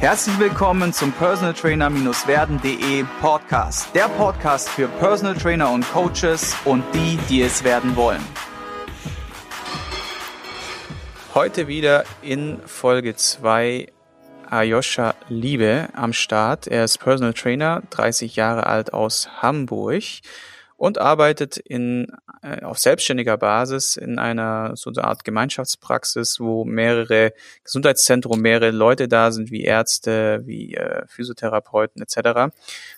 Herzlich willkommen zum Personal Trainer-werden.de Podcast. Der Podcast für Personal Trainer und Coaches und die, die es werden wollen. Heute wieder in Folge 2 Ayosha Liebe am Start. Er ist Personal Trainer, 30 Jahre alt aus Hamburg und arbeitet in, auf selbstständiger Basis in einer so eine Art Gemeinschaftspraxis, wo mehrere Gesundheitszentren, mehrere Leute da sind, wie Ärzte, wie äh, Physiotherapeuten etc.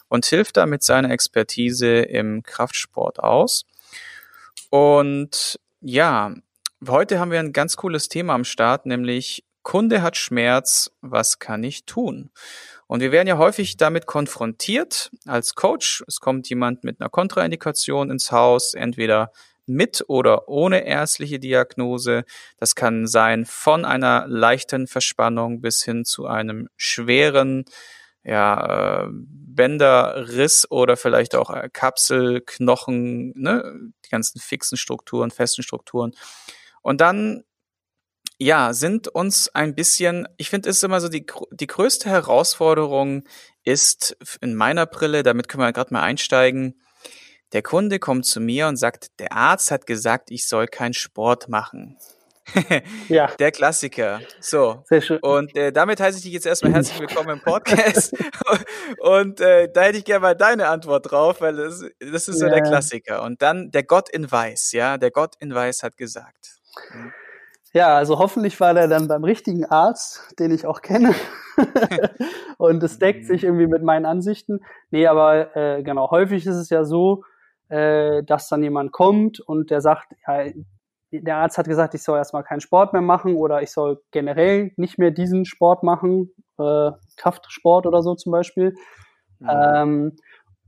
und hilft da mit seiner Expertise im Kraftsport aus. Und ja, heute haben wir ein ganz cooles Thema am Start, nämlich Kunde hat Schmerz, was kann ich tun? Und wir werden ja häufig damit konfrontiert als Coach. Es kommt jemand mit einer Kontraindikation ins Haus, entweder mit oder ohne ärztliche Diagnose. Das kann sein von einer leichten Verspannung bis hin zu einem schweren ja, äh, Bänderriss oder vielleicht auch Kapsel, Knochen, ne, die ganzen fixen Strukturen, festen Strukturen. Und dann ja, sind uns ein bisschen, ich finde, es ist immer so die, die größte Herausforderung ist in meiner Brille, damit können wir gerade mal einsteigen. Der Kunde kommt zu mir und sagt, der Arzt hat gesagt, ich soll keinen Sport machen. ja. Der Klassiker. So. Sehr schön. Und äh, damit heiße ich dich jetzt erstmal herzlich willkommen im Podcast. und äh, da hätte ich gerne mal deine Antwort drauf, weil das, das ist so ja. der Klassiker. Und dann der Gott in Weiß, ja, der Gott in Weiß hat gesagt. Mhm. Ja, also hoffentlich war der dann beim richtigen Arzt, den ich auch kenne. und es deckt sich irgendwie mit meinen Ansichten. Nee, aber äh, genau, häufig ist es ja so, äh, dass dann jemand kommt und der sagt, ja, der Arzt hat gesagt, ich soll erstmal keinen Sport mehr machen oder ich soll generell nicht mehr diesen Sport machen, äh, Kraftsport oder so zum Beispiel. Mhm. Ähm,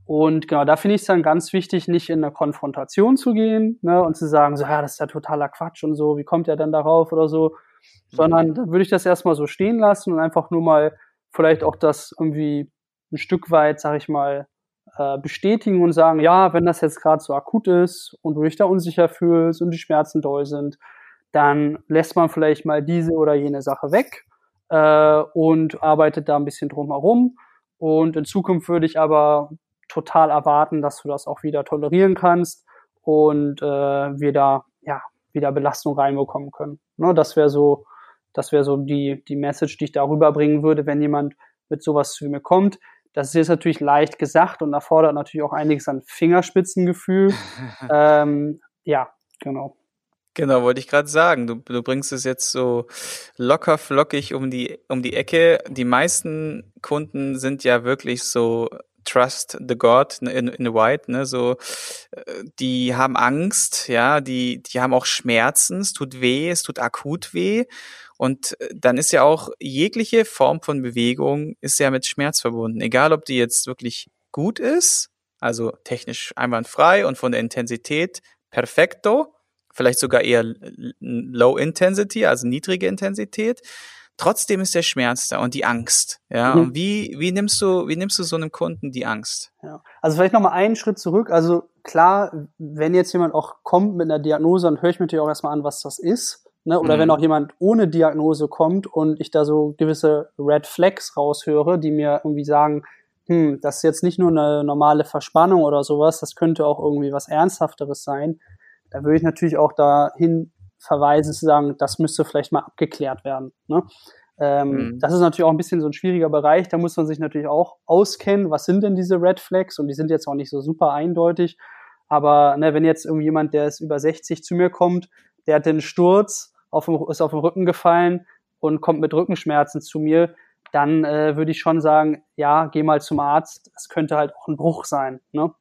und genau, da finde ich es dann ganz wichtig, nicht in eine Konfrontation zu gehen ne, und zu sagen, so, ja, das ist ja totaler Quatsch und so, wie kommt er denn darauf oder so, mhm. sondern da würde ich das erstmal so stehen lassen und einfach nur mal vielleicht auch das irgendwie ein Stück weit, sag ich mal, äh, bestätigen und sagen, ja, wenn das jetzt gerade so akut ist und du dich da unsicher fühlst und die Schmerzen doll sind, dann lässt man vielleicht mal diese oder jene Sache weg äh, und arbeitet da ein bisschen drum herum. Und in Zukunft würde ich aber total erwarten, dass du das auch wieder tolerieren kannst und äh, wir da ja wieder Belastung reinbekommen können. Ne, das wäre so, das wäre so die die Message, die ich darüber bringen würde, wenn jemand mit sowas zu mir kommt. Das ist jetzt natürlich leicht gesagt und erfordert natürlich auch einiges an Fingerspitzengefühl. ähm, ja, genau. Genau, wollte ich gerade sagen. Du, du bringst es jetzt so locker flockig um die um die Ecke. Die meisten Kunden sind ja wirklich so Trust the God in, in the White, ne, so, äh, die haben Angst, ja, die, die haben auch Schmerzen, es tut weh, es tut akut weh. Und äh, dann ist ja auch jegliche Form von Bewegung ist ja mit Schmerz verbunden. Egal, ob die jetzt wirklich gut ist, also technisch einwandfrei und von der Intensität perfekto, vielleicht sogar eher low intensity, also niedrige Intensität Trotzdem ist der Schmerz da und die Angst. Ja, mhm. und wie, wie nimmst du, wie nimmst du so einem Kunden die Angst? Ja. Also vielleicht nochmal einen Schritt zurück. Also klar, wenn jetzt jemand auch kommt mit einer Diagnose, dann höre ich mir natürlich auch erstmal an, was das ist. Ne? Oder mhm. wenn auch jemand ohne Diagnose kommt und ich da so gewisse Red Flags raushöre, die mir irgendwie sagen, hm, das ist jetzt nicht nur eine normale Verspannung oder sowas, das könnte auch irgendwie was Ernsthafteres sein. Da würde ich natürlich auch dahin Verweise zu sagen, das müsste vielleicht mal abgeklärt werden. Ne? Ähm, mhm. Das ist natürlich auch ein bisschen so ein schwieriger Bereich. Da muss man sich natürlich auch auskennen, was sind denn diese Red Flags? Und die sind jetzt auch nicht so super eindeutig. Aber ne, wenn jetzt irgendjemand, der ist über 60 zu mir kommt, der hat den Sturz, auf dem, ist auf den Rücken gefallen und kommt mit Rückenschmerzen zu mir, dann äh, würde ich schon sagen, ja, geh mal zum Arzt. Es könnte halt auch ein Bruch sein. Ne?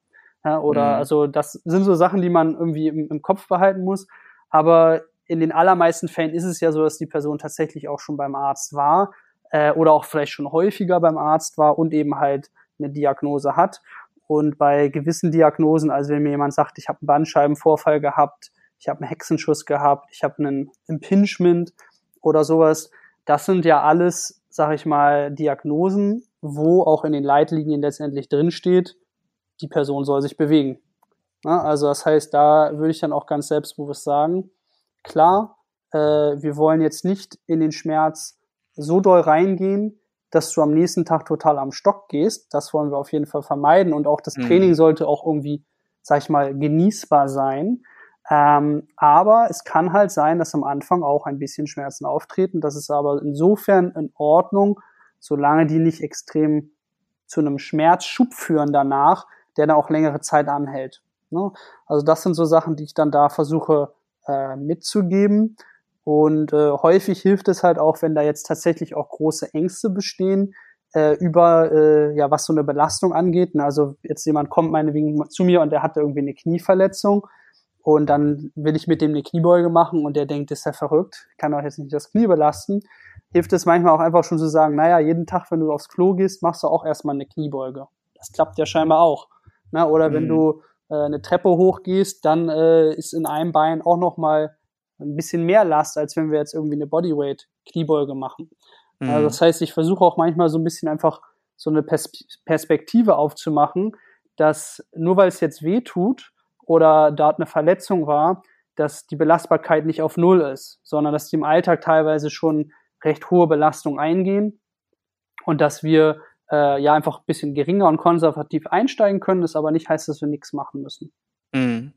Ja, oder mhm. also das sind so Sachen, die man irgendwie im, im Kopf behalten muss. Aber in den allermeisten Fällen ist es ja so, dass die Person tatsächlich auch schon beim Arzt war äh, oder auch vielleicht schon häufiger beim Arzt war und eben halt eine Diagnose hat. Und bei gewissen Diagnosen, also wenn mir jemand sagt, ich habe einen Bandscheibenvorfall gehabt, ich habe einen Hexenschuss gehabt, ich habe einen Impingement oder sowas, das sind ja alles, sag ich mal, Diagnosen, wo auch in den Leitlinien letztendlich drinsteht, die Person soll sich bewegen. Ja, also das heißt, da würde ich dann auch ganz selbstbewusst sagen, klar, äh, wir wollen jetzt nicht in den Schmerz so doll reingehen, dass du am nächsten Tag total am Stock gehst. Das wollen wir auf jeden Fall vermeiden. Und auch das mhm. Training sollte auch irgendwie, sag ich mal, genießbar sein. Ähm, aber es kann halt sein, dass am Anfang auch ein bisschen Schmerzen auftreten. Das ist aber insofern in Ordnung, solange die nicht extrem zu einem Schmerzschub führen danach, der dann auch längere Zeit anhält. Ne? Also das sind so Sachen, die ich dann da versuche äh, mitzugeben. Und äh, häufig hilft es halt auch, wenn da jetzt tatsächlich auch große Ängste bestehen, äh, über äh, ja was so eine Belastung angeht. Ne? Also jetzt jemand kommt meinetwegen zu mir und der hatte irgendwie eine Knieverletzung und dann will ich mit dem eine Kniebeuge machen und der denkt, ist ja verrückt, kann auch jetzt nicht das Knie belasten. Hilft es manchmal auch einfach schon zu sagen, naja, jeden Tag, wenn du aufs Klo gehst, machst du auch erstmal eine Kniebeuge. Das klappt ja scheinbar auch. Na, oder mhm. wenn du äh, eine Treppe hochgehst, dann äh, ist in einem Bein auch noch mal ein bisschen mehr Last, als wenn wir jetzt irgendwie eine Bodyweight Kniebeuge machen. Mhm. Also das heißt, ich versuche auch manchmal so ein bisschen einfach so eine Pers Perspektive aufzumachen, dass nur weil es jetzt weh tut oder dort eine Verletzung war, dass die Belastbarkeit nicht auf Null ist, sondern dass die im Alltag teilweise schon recht hohe Belastungen eingehen und dass wir äh, ja einfach ein bisschen geringer und konservativ einsteigen können, das aber nicht heißt, dass wir nichts machen müssen. Mhm.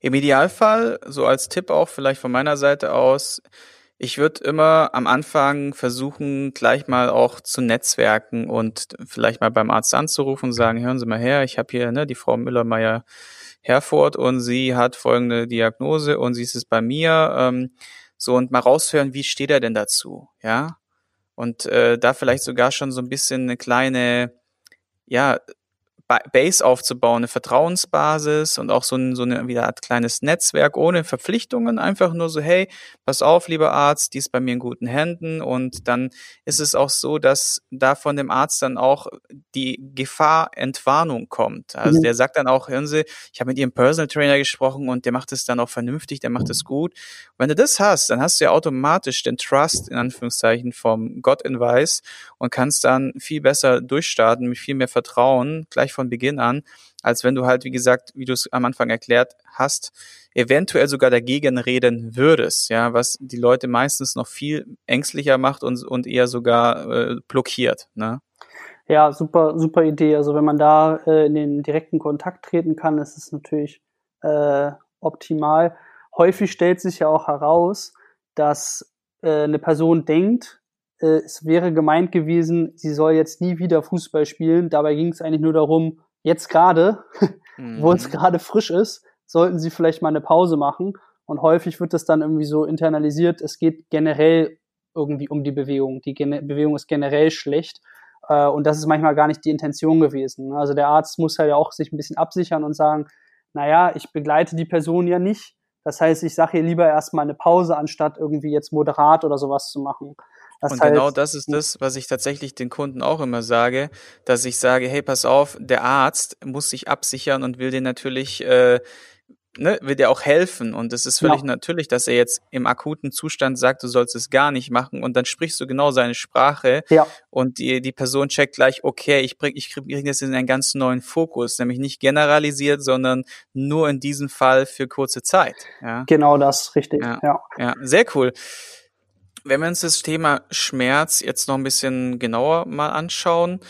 Im Idealfall, so als Tipp auch vielleicht von meiner Seite aus, ich würde immer am Anfang versuchen, gleich mal auch zu netzwerken und vielleicht mal beim Arzt anzurufen und sagen, hören Sie mal her, ich habe hier ne, die Frau Müller-Meyer Herford und sie hat folgende Diagnose und sie ist es bei mir. Ähm, so und mal raushören, wie steht er denn dazu, ja? Und äh, da vielleicht sogar schon so ein bisschen eine kleine, ja, Base aufzubauen, eine Vertrauensbasis und auch so ein, so eine wieder Art kleines Netzwerk ohne Verpflichtungen, einfach nur so, hey, pass auf, lieber Arzt, die ist bei mir in guten Händen und dann ist es auch so, dass da von dem Arzt dann auch die Gefahrentwarnung kommt. Also mhm. der sagt dann auch, hören Sie, ich habe mit Ihrem Personal Trainer gesprochen und der macht es dann auch vernünftig, der macht es gut. Und wenn du das hast, dann hast du ja automatisch den Trust in Anführungszeichen vom Gott in Weiß und kannst dann viel besser durchstarten mit viel mehr Vertrauen gleich von Beginn an, als wenn du halt, wie gesagt, wie du es am Anfang erklärt hast, eventuell sogar dagegen reden würdest, ja, was die Leute meistens noch viel ängstlicher macht und, und eher sogar äh, blockiert, ne? Ja, super, super Idee. Also wenn man da äh, in den direkten Kontakt treten kann, ist es natürlich äh, optimal. Häufig stellt sich ja auch heraus, dass äh, eine Person denkt, äh, es wäre gemeint gewesen, sie soll jetzt nie wieder Fußball spielen. Dabei ging es eigentlich nur darum, jetzt gerade, mhm. wo es mhm. gerade frisch ist, sollten sie vielleicht mal eine Pause machen. Und häufig wird das dann irgendwie so internalisiert, es geht generell irgendwie um die Bewegung. Die Gen Bewegung ist generell schlecht. Äh, und das ist manchmal gar nicht die Intention gewesen. Also der Arzt muss halt ja auch sich ein bisschen absichern und sagen, naja, ich begleite die Person ja nicht. Das heißt, ich sage ihr lieber erstmal eine Pause, anstatt irgendwie jetzt moderat oder sowas zu machen. Das und genau das ist das, was ich tatsächlich den Kunden auch immer sage, dass ich sage, hey, pass auf, der Arzt muss sich absichern und will dir natürlich, äh, ne, will dir auch helfen. Und es ist völlig ja. natürlich, dass er jetzt im akuten Zustand sagt, du sollst es gar nicht machen. Und dann sprichst du genau seine Sprache. Ja. Und die, die Person checkt gleich, okay, ich bring, ich kriege das in einen ganz neuen Fokus, nämlich nicht generalisiert, sondern nur in diesem Fall für kurze Zeit. Ja. Genau das, richtig. Ja, ja. ja. sehr cool. Wenn wir uns das Thema Schmerz jetzt noch ein bisschen genauer mal anschauen,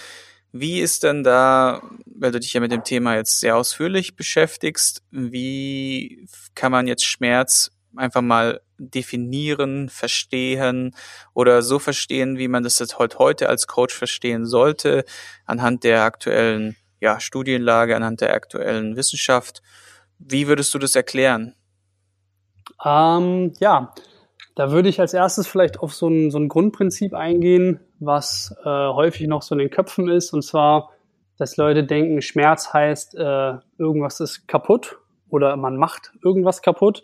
wie ist denn da, weil du dich ja mit dem Thema jetzt sehr ausführlich beschäftigst, wie kann man jetzt Schmerz einfach mal definieren, verstehen oder so verstehen, wie man das jetzt heute als Coach verstehen sollte, anhand der aktuellen ja, Studienlage, anhand der aktuellen Wissenschaft. Wie würdest du das erklären? Ähm, ja, da würde ich als erstes vielleicht auf so ein, so ein Grundprinzip eingehen, was äh, häufig noch so in den Köpfen ist, und zwar, dass Leute denken, Schmerz heißt, äh, irgendwas ist kaputt oder man macht irgendwas kaputt.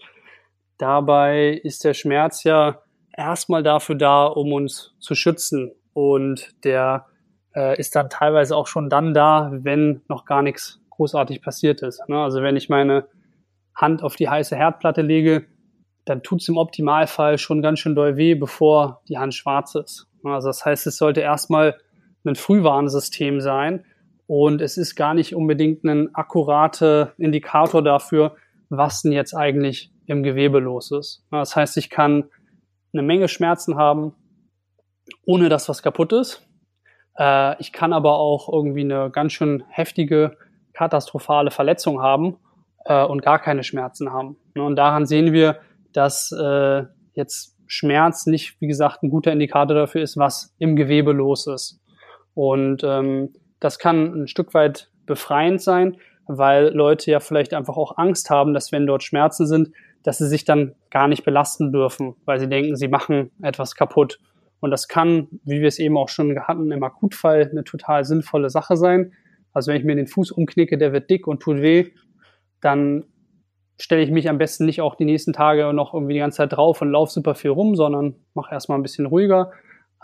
Dabei ist der Schmerz ja erstmal dafür da, um uns zu schützen. Und der äh, ist dann teilweise auch schon dann da, wenn noch gar nichts großartig passiert ist. Ne? Also wenn ich meine Hand auf die heiße Herdplatte lege, dann tut es im Optimalfall schon ganz schön doll weh, bevor die Hand schwarz ist. Also das heißt, es sollte erstmal ein Frühwarnsystem sein und es ist gar nicht unbedingt ein akkurater Indikator dafür, was denn jetzt eigentlich im Gewebe los ist. Das heißt, ich kann eine Menge Schmerzen haben, ohne dass was kaputt ist. Äh, ich kann aber auch irgendwie eine ganz schön heftige, katastrophale Verletzung haben äh, und gar keine Schmerzen haben. Und daran sehen wir, dass äh, jetzt Schmerz nicht, wie gesagt, ein guter Indikator dafür ist, was im Gewebe los ist. Und ähm, das kann ein Stück weit befreiend sein, weil Leute ja vielleicht einfach auch Angst haben, dass wenn dort Schmerzen sind, dass sie sich dann gar nicht belasten dürfen, weil sie denken, sie machen etwas kaputt. Und das kann, wie wir es eben auch schon hatten, im Akutfall eine total sinnvolle Sache sein. Also wenn ich mir den Fuß umknicke, der wird dick und tut weh, dann stelle ich mich am besten nicht auch die nächsten Tage noch irgendwie die ganze Zeit drauf und laufe super viel rum, sondern mache erstmal ein bisschen ruhiger.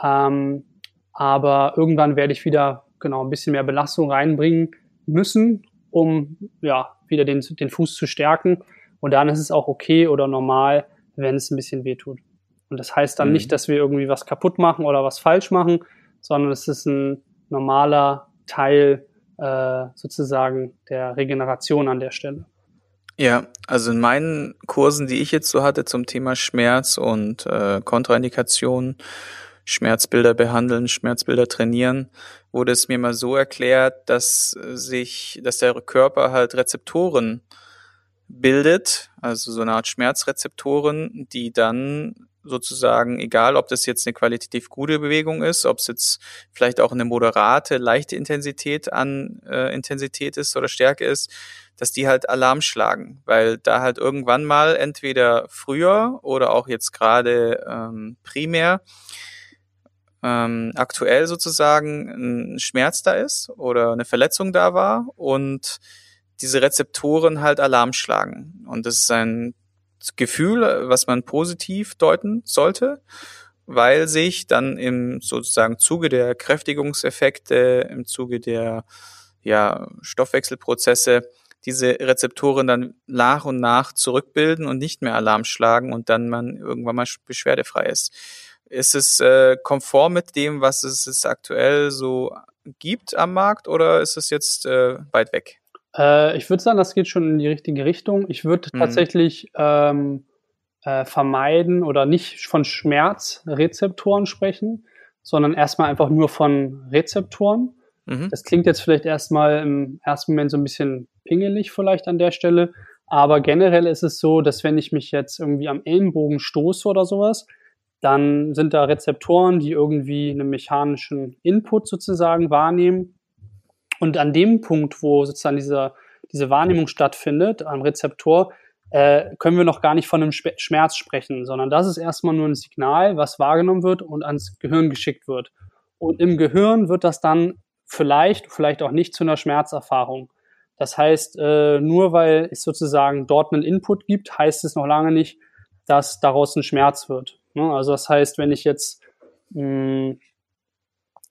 Ähm, aber irgendwann werde ich wieder genau ein bisschen mehr Belastung reinbringen müssen, um ja wieder den, den Fuß zu stärken. Und dann ist es auch okay oder normal, wenn es ein bisschen weh tut. Und das heißt dann mhm. nicht, dass wir irgendwie was kaputt machen oder was falsch machen, sondern es ist ein normaler Teil äh, sozusagen der Regeneration an der Stelle. Ja, also in meinen Kursen, die ich jetzt so hatte zum Thema Schmerz und äh, Kontraindikationen, Schmerzbilder behandeln, Schmerzbilder trainieren, wurde es mir mal so erklärt, dass sich, dass der Körper halt Rezeptoren bildet, also so eine Art Schmerzrezeptoren, die dann sozusagen, egal ob das jetzt eine qualitativ gute Bewegung ist, ob es jetzt vielleicht auch eine moderate, leichte Intensität an äh, Intensität ist oder Stärke ist, dass die halt Alarm schlagen, weil da halt irgendwann mal entweder früher oder auch jetzt gerade ähm, primär ähm, aktuell sozusagen ein Schmerz da ist oder eine Verletzung da war und diese Rezeptoren halt Alarm schlagen. Und das ist ein Gefühl, was man positiv deuten sollte, weil sich dann im sozusagen Zuge der Kräftigungseffekte, im Zuge der ja, Stoffwechselprozesse diese Rezeptoren dann nach und nach zurückbilden und nicht mehr Alarm schlagen und dann man irgendwann mal beschwerdefrei ist. Ist es äh, konform mit dem, was es, es aktuell so gibt am Markt oder ist es jetzt äh, weit weg? Äh, ich würde sagen, das geht schon in die richtige Richtung. Ich würde mhm. tatsächlich ähm, äh, vermeiden oder nicht von Schmerzrezeptoren sprechen, sondern erstmal einfach nur von Rezeptoren. Mhm. Das klingt jetzt vielleicht erstmal im ersten Moment so ein bisschen pingelig vielleicht an der Stelle, aber generell ist es so, dass wenn ich mich jetzt irgendwie am Ellenbogen stoße oder sowas, dann sind da Rezeptoren, die irgendwie einen mechanischen Input sozusagen wahrnehmen und an dem Punkt, wo sozusagen diese, diese Wahrnehmung stattfindet, am Rezeptor, äh, können wir noch gar nicht von einem Schmerz sprechen, sondern das ist erstmal nur ein Signal, was wahrgenommen wird und ans Gehirn geschickt wird. Und im Gehirn wird das dann vielleicht, vielleicht auch nicht zu einer Schmerzerfahrung. Das heißt, äh, nur weil es sozusagen dort einen Input gibt, heißt es noch lange nicht, dass daraus ein Schmerz wird. Ne? Also das heißt, wenn ich jetzt mh, hm,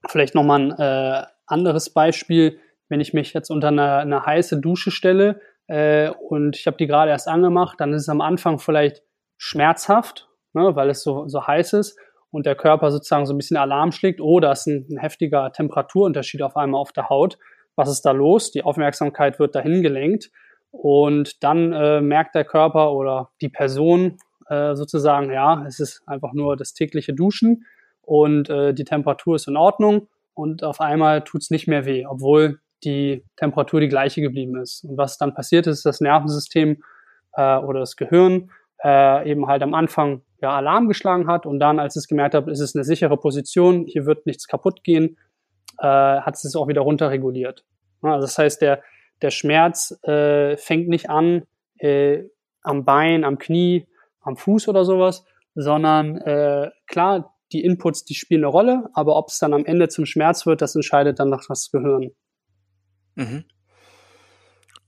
vielleicht nochmal ein äh, anderes Beispiel, wenn ich mich jetzt unter eine, eine heiße Dusche stelle äh, und ich habe die gerade erst angemacht, dann ist es am Anfang vielleicht schmerzhaft, ne, weil es so, so heiß ist und der Körper sozusagen so ein bisschen Alarm schlägt, oh, da ist ein, ein heftiger Temperaturunterschied auf einmal auf der Haut. Was ist da los? Die Aufmerksamkeit wird dahin gelenkt und dann äh, merkt der Körper oder die Person äh, sozusagen, ja, es ist einfach nur das tägliche Duschen und äh, die Temperatur ist in Ordnung und auf einmal tut es nicht mehr weh, obwohl die Temperatur die gleiche geblieben ist. Und was dann passiert ist, das Nervensystem äh, oder das Gehirn äh, eben halt am Anfang ja Alarm geschlagen hat und dann, als es gemerkt hat, ist es eine sichere Position, hier wird nichts kaputt gehen, äh, hat es es auch wieder runterreguliert. Also das heißt, der, der Schmerz äh, fängt nicht an äh, am Bein, am Knie, am Fuß oder sowas, sondern äh, klar, die Inputs, die spielen eine Rolle, aber ob es dann am Ende zum Schmerz wird, das entscheidet dann noch das Gehirn. Mhm.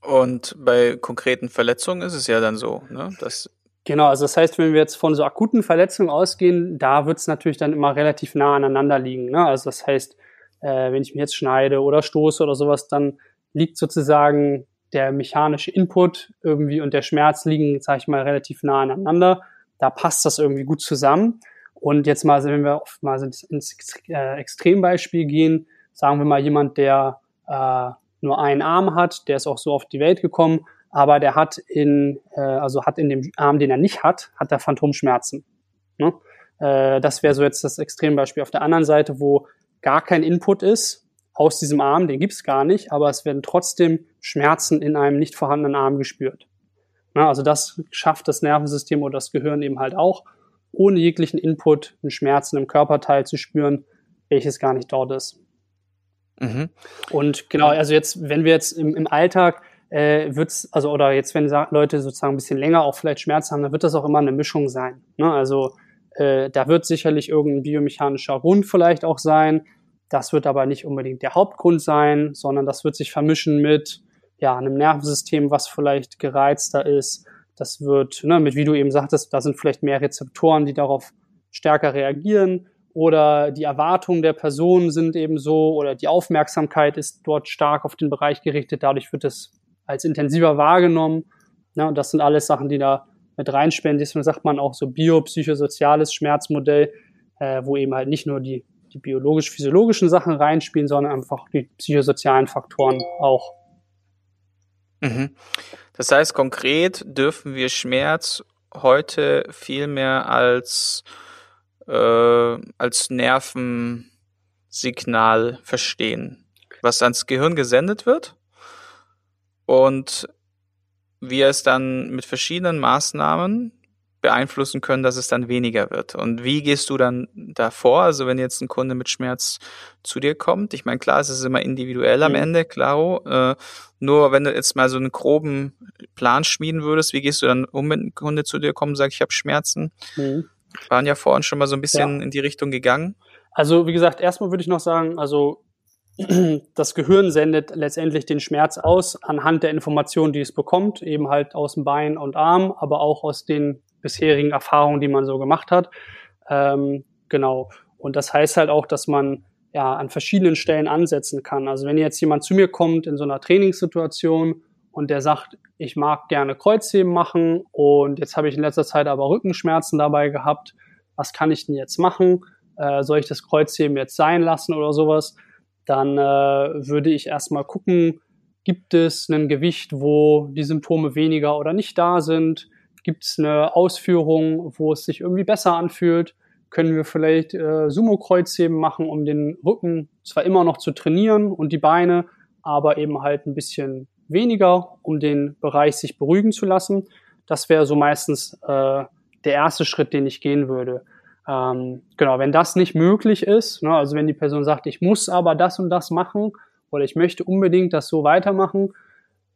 Und bei konkreten Verletzungen ist es ja dann so, ne, dass Genau, also das heißt, wenn wir jetzt von so akuten Verletzungen ausgehen, da wird es natürlich dann immer relativ nah aneinander liegen. Ne? Also das heißt, äh, wenn ich mich jetzt schneide oder stoße oder sowas, dann liegt sozusagen der mechanische Input irgendwie und der Schmerz liegen, sage ich mal, relativ nah aneinander. Da passt das irgendwie gut zusammen. Und jetzt mal, wenn wir mal ins äh, Extrembeispiel gehen, sagen wir mal jemand, der äh, nur einen Arm hat, der ist auch so auf die Welt gekommen, aber der hat in, äh, also hat in dem Arm, den er nicht hat, hat er Phantomschmerzen. Ne? Äh, das wäre so jetzt das Extrembeispiel. Auf der anderen Seite, wo gar kein Input ist aus diesem Arm, den gibt's gar nicht, aber es werden trotzdem Schmerzen in einem nicht vorhandenen Arm gespürt. Na, also das schafft das Nervensystem oder das Gehirn eben halt auch, ohne jeglichen Input einen Schmerz in einem Körperteil zu spüren, welches gar nicht dort ist. Mhm. Und genau, also jetzt, wenn wir jetzt im, im Alltag äh, wird's, also oder jetzt, wenn Leute sozusagen ein bisschen länger auch vielleicht Schmerzen haben, dann wird das auch immer eine Mischung sein. Ne? Also äh, da wird sicherlich irgendein biomechanischer Grund vielleicht auch sein. Das wird aber nicht unbedingt der Hauptgrund sein, sondern das wird sich vermischen mit ja, einem Nervensystem, was vielleicht gereizter ist. Das wird, ne, mit wie du eben sagtest, da sind vielleicht mehr Rezeptoren, die darauf stärker reagieren oder die Erwartungen der Person sind eben so oder die Aufmerksamkeit ist dort stark auf den Bereich gerichtet. Dadurch wird es als intensiver wahrgenommen. Ne, und das sind alles Sachen, die da mit reinspielen. Deswegen sagt man auch so biopsychosoziales Schmerzmodell, äh, wo eben halt nicht nur die die biologisch-physiologischen Sachen reinspielen, sondern einfach die psychosozialen Faktoren auch. Mhm. Das heißt, konkret dürfen wir Schmerz heute viel mehr als, äh, als Nervensignal verstehen, was ans Gehirn gesendet wird und wir es dann mit verschiedenen Maßnahmen beeinflussen können, dass es dann weniger wird. Und wie gehst du dann davor? Also wenn jetzt ein Kunde mit Schmerz zu dir kommt, ich meine, klar, es ist immer individuell am mhm. Ende, klaro. Äh, nur wenn du jetzt mal so einen groben Plan schmieden würdest, wie gehst du dann um, wenn ein Kunde zu dir kommt und sagt, ich habe Schmerzen? Mhm. Waren ja vorhin schon mal so ein bisschen ja. in die Richtung gegangen. Also wie gesagt, erstmal würde ich noch sagen, also das Gehirn sendet letztendlich den Schmerz aus anhand der Informationen, die es bekommt, eben halt aus dem Bein und Arm, aber auch aus den bisherigen Erfahrungen, die man so gemacht hat. Ähm, genau. Und das heißt halt auch, dass man ja an verschiedenen Stellen ansetzen kann. Also wenn jetzt jemand zu mir kommt in so einer Trainingssituation und der sagt, ich mag gerne Kreuzheben machen und jetzt habe ich in letzter Zeit aber Rückenschmerzen dabei gehabt, was kann ich denn jetzt machen? Äh, soll ich das Kreuzheben jetzt sein lassen oder sowas? Dann äh, würde ich erstmal gucken, gibt es ein Gewicht, wo die Symptome weniger oder nicht da sind? Gibt es eine Ausführung, wo es sich irgendwie besser anfühlt? Können wir vielleicht äh, Sumo-Kreuzheben machen, um den Rücken zwar immer noch zu trainieren und die Beine, aber eben halt ein bisschen weniger, um den Bereich sich beruhigen zu lassen. Das wäre so meistens äh, der erste Schritt, den ich gehen würde. Ähm, genau, wenn das nicht möglich ist, ne, also wenn die Person sagt, ich muss aber das und das machen oder ich möchte unbedingt das so weitermachen,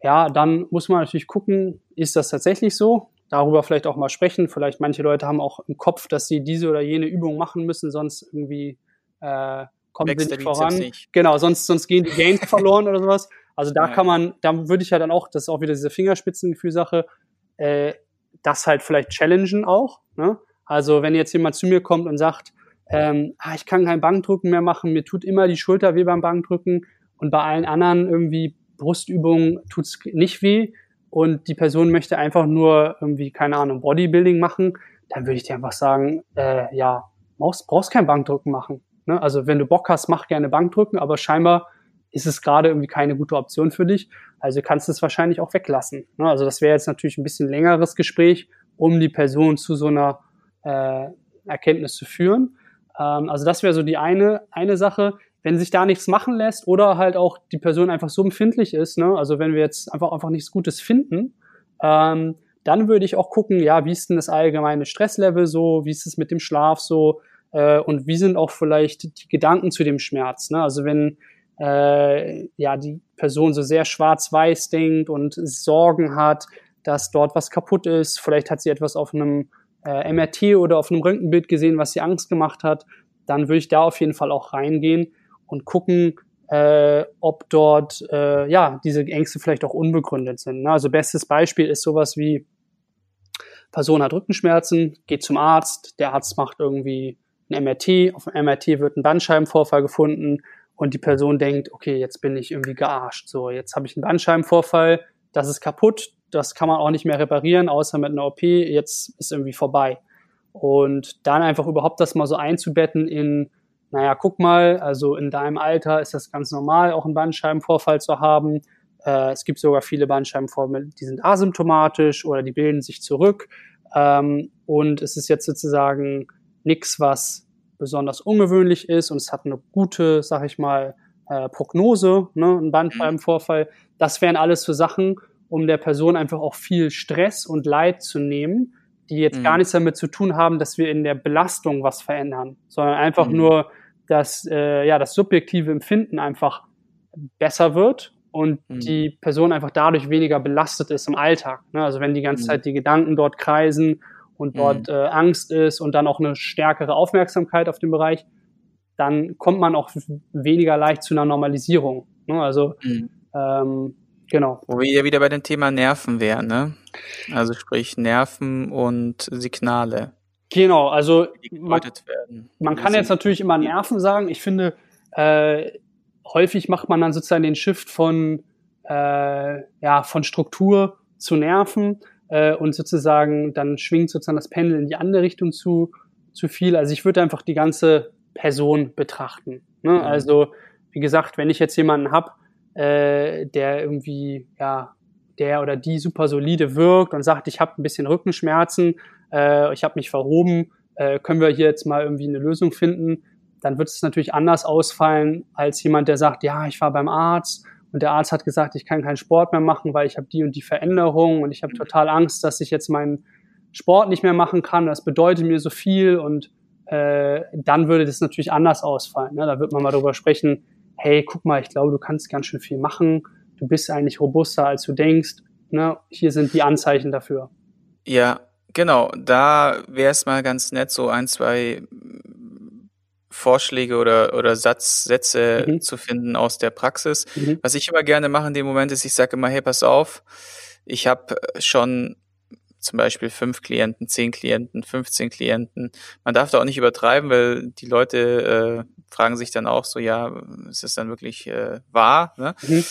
ja, dann muss man natürlich gucken, ist das tatsächlich so? Darüber vielleicht auch mal sprechen. Vielleicht manche Leute haben auch im Kopf, dass sie diese oder jene Übung machen müssen, sonst irgendwie äh, kommen sie nicht voran. Nicht. Genau, sonst, sonst gehen die Gains verloren oder sowas. Also da ja. kann man, da würde ich ja dann auch, das ist auch wieder diese Fingerspitzengefühlsache, äh, das halt vielleicht challengen auch. Ne? Also wenn jetzt jemand zu mir kommt und sagt, ähm, ah, ich kann kein Bankdrücken mehr machen, mir tut immer die Schulter weh beim Bankdrücken und bei allen anderen irgendwie Brustübungen tut's nicht weh, und die Person möchte einfach nur irgendwie, keine Ahnung, Bodybuilding machen, dann würde ich dir einfach sagen, äh, ja, brauchst, brauchst kein Bankdrücken machen. Ne? Also wenn du Bock hast, mach gerne Bankdrücken, aber scheinbar ist es gerade irgendwie keine gute Option für dich. Also kannst du es wahrscheinlich auch weglassen. Ne? Also das wäre jetzt natürlich ein bisschen längeres Gespräch, um die Person zu so einer äh, Erkenntnis zu führen. Ähm, also das wäre so die eine, eine Sache wenn sich da nichts machen lässt oder halt auch die Person einfach so empfindlich ist, ne, also wenn wir jetzt einfach einfach nichts Gutes finden, ähm, dann würde ich auch gucken, ja, wie ist denn das allgemeine Stresslevel so, wie ist es mit dem Schlaf so äh, und wie sind auch vielleicht die Gedanken zu dem Schmerz. Ne? Also wenn äh, ja die Person so sehr schwarz-weiß denkt und Sorgen hat, dass dort was kaputt ist, vielleicht hat sie etwas auf einem äh, MRT oder auf einem Röntgenbild gesehen, was sie Angst gemacht hat, dann würde ich da auf jeden Fall auch reingehen und gucken, äh, ob dort äh, ja diese Ängste vielleicht auch unbegründet sind. Ne? Also bestes Beispiel ist sowas wie Person hat Rückenschmerzen, geht zum Arzt, der Arzt macht irgendwie ein MRT, auf dem MRT wird ein Bandscheibenvorfall gefunden und die Person denkt, okay, jetzt bin ich irgendwie gearscht, so jetzt habe ich einen Bandscheibenvorfall, das ist kaputt, das kann man auch nicht mehr reparieren, außer mit einer OP, jetzt ist irgendwie vorbei. Und dann einfach überhaupt das mal so einzubetten in naja, guck mal, also in deinem Alter ist das ganz normal, auch einen Bandscheibenvorfall zu haben. Äh, es gibt sogar viele Bandscheibenvorfälle, die sind asymptomatisch oder die bilden sich zurück. Ähm, und es ist jetzt sozusagen nichts, was besonders ungewöhnlich ist und es hat eine gute, sag ich mal, äh, Prognose, ne, ein Bandscheibenvorfall. Das wären alles so Sachen, um der Person einfach auch viel Stress und Leid zu nehmen, die jetzt mhm. gar nichts damit zu tun haben, dass wir in der Belastung was verändern, sondern einfach mhm. nur, dass äh, ja das subjektive Empfinden einfach besser wird und mhm. die Person einfach dadurch weniger belastet ist im Alltag. Ne? Also wenn die ganze mhm. Zeit die Gedanken dort kreisen und dort mhm. äh, Angst ist und dann auch eine stärkere Aufmerksamkeit auf den Bereich, dann kommt man auch weniger leicht zu einer Normalisierung. Ne? Also mhm. ähm, genau. Wo wir ja wieder bei dem Thema Nerven wären, ne? Also sprich Nerven und Signale. Genau, also man, man kann jetzt natürlich immer Nerven sagen. Ich finde, äh, häufig macht man dann sozusagen den Shift von, äh, ja, von Struktur zu Nerven äh, und sozusagen dann schwingt sozusagen das Pendel in die andere Richtung zu, zu viel. Also ich würde einfach die ganze Person betrachten. Ne? Mhm. Also wie gesagt, wenn ich jetzt jemanden hab, äh, der irgendwie ja der oder die super solide wirkt und sagt, ich habe ein bisschen Rückenschmerzen, äh, ich habe mich verhoben, äh, können wir hier jetzt mal irgendwie eine Lösung finden, dann wird es natürlich anders ausfallen als jemand, der sagt, ja, ich war beim Arzt und der Arzt hat gesagt, ich kann keinen Sport mehr machen, weil ich habe die und die Veränderung und ich habe total Angst, dass ich jetzt meinen Sport nicht mehr machen kann. Das bedeutet mir so viel und äh, dann würde das natürlich anders ausfallen. Ne? Da wird man mal darüber sprechen, hey, guck mal, ich glaube, du kannst ganz schön viel machen. Du bist eigentlich robuster, als du denkst. Ne? Hier sind die Anzeichen dafür. Ja, genau. Da wäre es mal ganz nett, so ein, zwei Vorschläge oder, oder Satz, Sätze mhm. zu finden aus der Praxis. Mhm. Was ich immer gerne mache in dem Moment ist, ich sage immer, hey, pass auf, ich habe schon zum Beispiel fünf Klienten, zehn Klienten, 15 Klienten. Man darf da auch nicht übertreiben, weil die Leute äh, fragen sich dann auch so, ja, ist es dann wirklich äh, wahr? Ne? Mhm.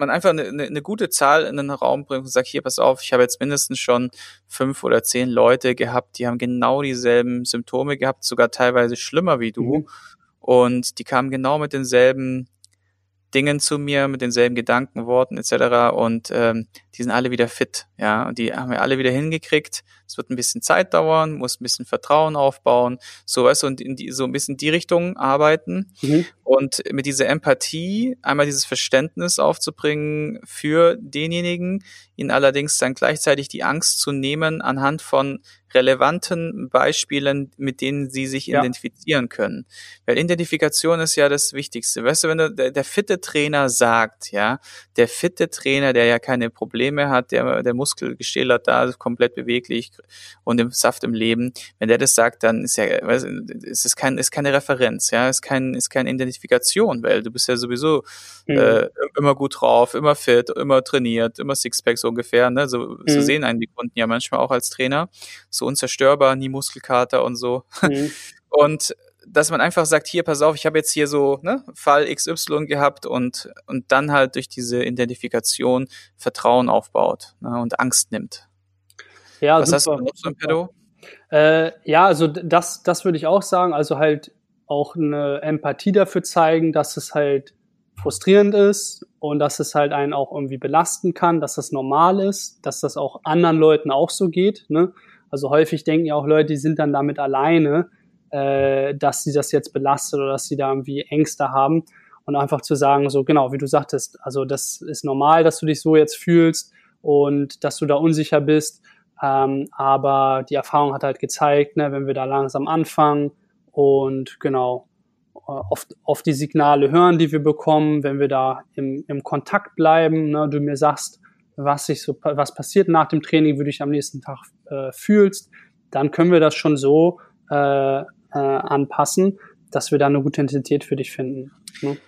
Man einfach eine, eine gute Zahl in den Raum bringt und sagt, hier, pass auf, ich habe jetzt mindestens schon fünf oder zehn Leute gehabt, die haben genau dieselben Symptome gehabt, sogar teilweise schlimmer wie du. Mhm. Und die kamen genau mit denselben Dingen zu mir mit denselben Gedanken, Worten etc. Und ähm, die sind alle wieder fit. Ja, und die haben wir alle wieder hingekriegt. Es wird ein bisschen Zeit dauern, muss ein bisschen Vertrauen aufbauen, sowas und in die, so ein bisschen die Richtung arbeiten mhm. und mit dieser Empathie einmal dieses Verständnis aufzubringen für denjenigen, ihnen allerdings dann gleichzeitig die Angst zu nehmen anhand von relevanten Beispielen, mit denen sie sich ja. identifizieren können. Weil Identifikation ist ja das Wichtigste. Weißt du, wenn du, der, der fitte Trainer sagt, ja, der fitte Trainer, der ja keine Probleme hat, der, der Muskel gestählert da, komplett beweglich und im Saft im Leben, wenn der das sagt, dann ist ja, ist es kein, ist keine Referenz, ja, ist kein, ist keine Identifikation, weil du bist ja sowieso mhm. äh, immer gut drauf, immer fit, immer trainiert, immer Sixpack so ungefähr, ne, so, mhm. so sehen einen die Kunden ja manchmal auch als Trainer so unzerstörbar, nie Muskelkater und so. Mhm. Und dass man einfach sagt, hier, pass auf, ich habe jetzt hier so ne, Fall XY gehabt und, und dann halt durch diese Identifikation Vertrauen aufbaut ne, und Angst nimmt. Ja, Was super, hast du noch so im Pedo? Äh, ja, also das, das würde ich auch sagen. Also halt auch eine Empathie dafür zeigen, dass es halt frustrierend ist und dass es halt einen auch irgendwie belasten kann, dass das normal ist, dass das auch anderen Leuten auch so geht. Ne? Also häufig denken ja auch Leute, die sind dann damit alleine, äh, dass sie das jetzt belastet oder dass sie da irgendwie Ängste haben. Und einfach zu sagen, so genau, wie du sagtest, also das ist normal, dass du dich so jetzt fühlst und dass du da unsicher bist. Ähm, aber die Erfahrung hat halt gezeigt, ne, wenn wir da langsam anfangen und genau oft, oft die Signale hören, die wir bekommen, wenn wir da im, im Kontakt bleiben, ne, du mir sagst, was sich so, was passiert nach dem Training, wie du dich am nächsten Tag äh, fühlst, dann können wir das schon so äh, äh, anpassen, dass wir da eine gute Intensität für dich finden. Ne?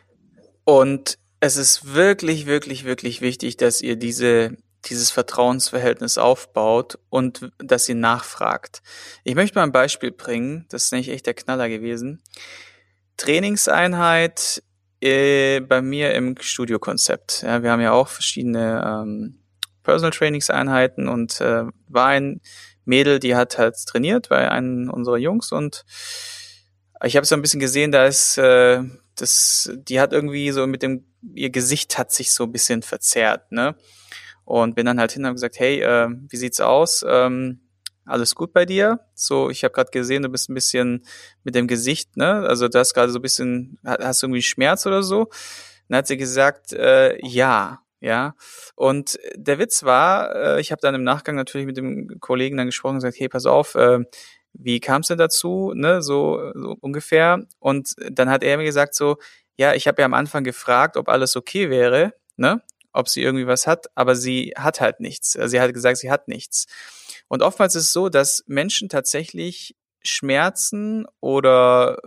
Und es ist wirklich, wirklich, wirklich wichtig, dass ihr diese dieses Vertrauensverhältnis aufbaut und dass ihr nachfragt. Ich möchte mal ein Beispiel bringen, das ist nicht echt der Knaller gewesen. Trainingseinheit äh, bei mir im Studiokonzept. Ja, wir haben ja auch verschiedene ähm, Personal Trainingseinheiten und äh, war ein Mädel, die hat halt trainiert bei einem unserer Jungs und ich habe so ein bisschen gesehen, da ist äh, das, die hat irgendwie so mit dem, ihr Gesicht hat sich so ein bisschen verzerrt, ne? Und bin dann halt hin und gesagt, hey, äh, wie sieht's aus? Ähm, alles gut bei dir? So, ich habe gerade gesehen, du bist ein bisschen mit dem Gesicht, ne? Also du hast gerade so ein bisschen, hast du irgendwie Schmerz oder so? Dann hat sie gesagt, äh, ja, ja. Und der Witz war, äh, ich habe dann im Nachgang natürlich mit dem Kollegen dann gesprochen und gesagt, hey, pass auf, äh, wie kam es denn dazu, ne, so, so ungefähr. Und dann hat er mir gesagt so, ja, ich habe ja am Anfang gefragt, ob alles okay wäre, ne, ob sie irgendwie was hat, aber sie hat halt nichts. Also sie hat gesagt, sie hat nichts. Und oftmals ist es so, dass Menschen tatsächlich Schmerzen oder